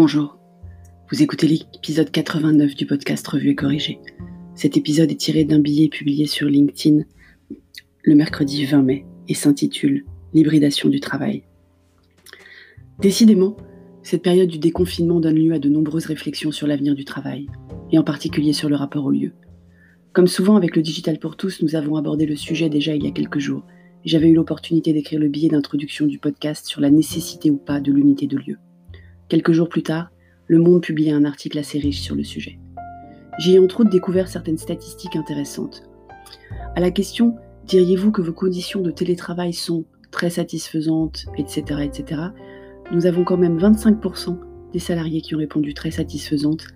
Bonjour, vous écoutez l'épisode 89 du podcast Revue et Corrigé. Cet épisode est tiré d'un billet publié sur LinkedIn le mercredi 20 mai et s'intitule L'hybridation du travail. Décidément, cette période du déconfinement donne lieu à de nombreuses réflexions sur l'avenir du travail, et en particulier sur le rapport au lieu. Comme souvent avec le Digital pour tous, nous avons abordé le sujet déjà il y a quelques jours, et j'avais eu l'opportunité d'écrire le billet d'introduction du podcast sur la nécessité ou pas de l'unité de lieu. Quelques jours plus tard, Le Monde publiait un article assez riche sur le sujet. J'y ai entre autres découvert certaines statistiques intéressantes. À la question Diriez-vous que vos conditions de télétravail sont très satisfaisantes, etc., etc., nous avons quand même 25% des salariés qui ont répondu très satisfaisantes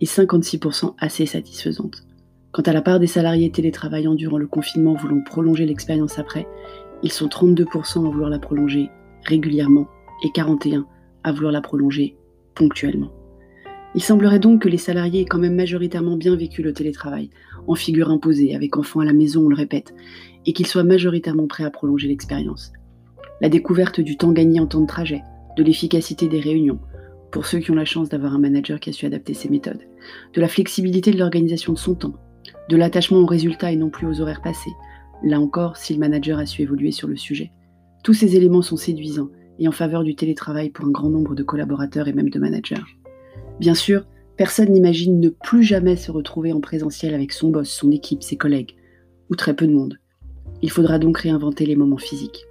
et 56% assez satisfaisantes. Quant à la part des salariés télétravaillant durant le confinement voulant prolonger l'expérience après, ils sont 32% à vouloir la prolonger régulièrement et 41% à vouloir la prolonger ponctuellement. Il semblerait donc que les salariés aient quand même majoritairement bien vécu le télétravail, en figure imposée, avec enfants à la maison, on le répète, et qu'ils soient majoritairement prêts à prolonger l'expérience. La découverte du temps gagné en temps de trajet, de l'efficacité des réunions, pour ceux qui ont la chance d'avoir un manager qui a su adapter ses méthodes, de la flexibilité de l'organisation de son temps, de l'attachement aux résultats et non plus aux horaires passés, là encore si le manager a su évoluer sur le sujet. Tous ces éléments sont séduisants et en faveur du télétravail pour un grand nombre de collaborateurs et même de managers. Bien sûr, personne n'imagine ne plus jamais se retrouver en présentiel avec son boss, son équipe, ses collègues, ou très peu de monde. Il faudra donc réinventer les moments physiques.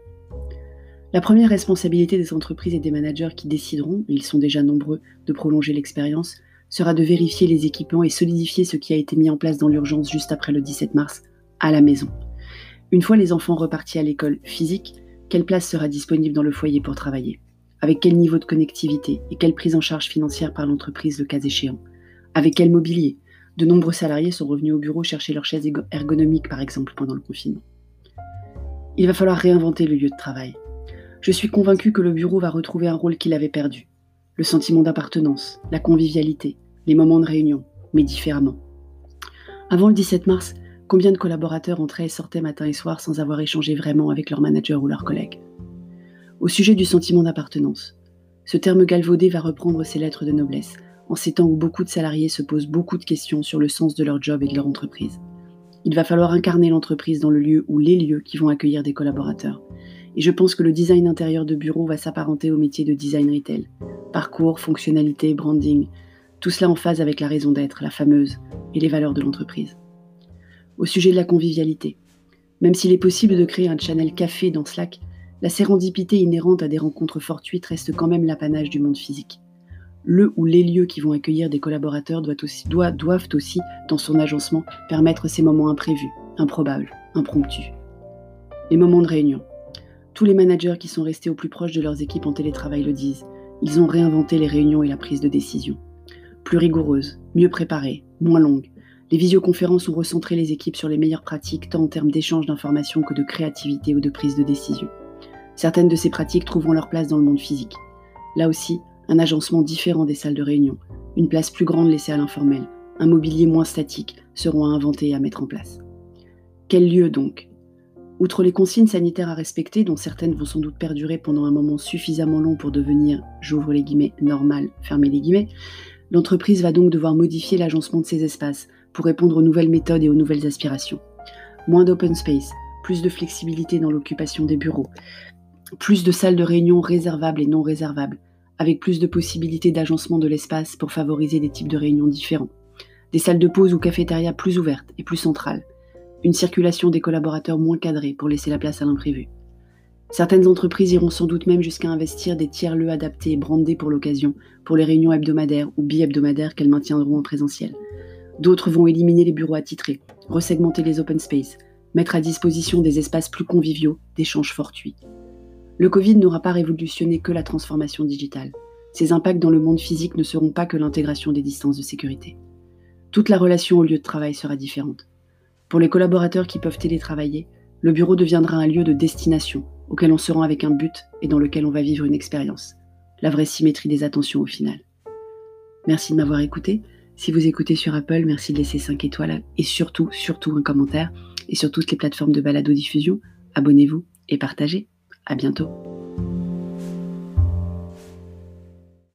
La première responsabilité des entreprises et des managers qui décideront, et ils sont déjà nombreux, de prolonger l'expérience, sera de vérifier les équipements et solidifier ce qui a été mis en place dans l'urgence juste après le 17 mars, à la maison. Une fois les enfants repartis à l'école physique, quelle place sera disponible dans le foyer pour travailler? Avec quel niveau de connectivité et quelle prise en charge financière par l'entreprise le cas échéant? Avec quel mobilier? De nombreux salariés sont revenus au bureau chercher leur chaise ergonomique par exemple pendant le confinement. Il va falloir réinventer le lieu de travail. Je suis convaincue que le bureau va retrouver un rôle qu'il avait perdu. Le sentiment d'appartenance, la convivialité, les moments de réunion, mais différemment. Avant le 17 mars, Combien de collaborateurs entraient et sortaient matin et soir sans avoir échangé vraiment avec leur manager ou leurs collègues? Au sujet du sentiment d'appartenance, ce terme galvaudé va reprendre ses lettres de noblesse, en ces temps où beaucoup de salariés se posent beaucoup de questions sur le sens de leur job et de leur entreprise. Il va falloir incarner l'entreprise dans le lieu ou les lieux qui vont accueillir des collaborateurs. Et je pense que le design intérieur de bureau va s'apparenter au métier de design retail. Parcours, fonctionnalité, branding, tout cela en phase avec la raison d'être, la fameuse, et les valeurs de l'entreprise au sujet de la convivialité. Même s'il est possible de créer un channel café dans Slack, la sérendipité inhérente à des rencontres fortuites reste quand même l'apanage du monde physique. Le ou les lieux qui vont accueillir des collaborateurs doivent aussi, doivent aussi, dans son agencement, permettre ces moments imprévus, improbables, impromptus. Les moments de réunion. Tous les managers qui sont restés au plus proche de leurs équipes en télétravail le disent. Ils ont réinventé les réunions et la prise de décision. Plus rigoureuses, mieux préparées, moins longues, les visioconférences ont recentré les équipes sur les meilleures pratiques, tant en termes d'échange d'informations que de créativité ou de prise de décision. Certaines de ces pratiques trouveront leur place dans le monde physique. Là aussi, un agencement différent des salles de réunion, une place plus grande laissée à l'informel, un mobilier moins statique seront à inventer et à mettre en place. Quel lieu donc? Outre les consignes sanitaires à respecter, dont certaines vont sans doute perdurer pendant un moment suffisamment long pour devenir, j'ouvre les guillemets, normal, fermez les guillemets, l'entreprise va donc devoir modifier l'agencement de ses espaces, pour répondre aux nouvelles méthodes et aux nouvelles aspirations. Moins d'open space, plus de flexibilité dans l'occupation des bureaux, plus de salles de réunion réservables et non réservables, avec plus de possibilités d'agencement de l'espace pour favoriser des types de réunions différents, des salles de pause ou cafétéria plus ouvertes et plus centrales, une circulation des collaborateurs moins cadrée pour laisser la place à l'imprévu. Certaines entreprises iront sans doute même jusqu'à investir des tiers-lieux adaptés et brandés pour l'occasion, pour les réunions hebdomadaires ou bi-hebdomadaires qu'elles maintiendront en présentiel. D'autres vont éliminer les bureaux attitrés, resegmenter les open space, mettre à disposition des espaces plus conviviaux, d'échanges fortuits. Le Covid n'aura pas révolutionné que la transformation digitale. Ses impacts dans le monde physique ne seront pas que l'intégration des distances de sécurité. Toute la relation au lieu de travail sera différente. Pour les collaborateurs qui peuvent télétravailler, le bureau deviendra un lieu de destination auquel on se rend avec un but et dans lequel on va vivre une expérience. La vraie symétrie des attentions au final. Merci de m'avoir écouté. Si vous écoutez sur Apple, merci de laisser 5 étoiles et surtout, surtout un commentaire. Et sur toutes les plateformes de balado-diffusion, abonnez-vous et partagez. À bientôt.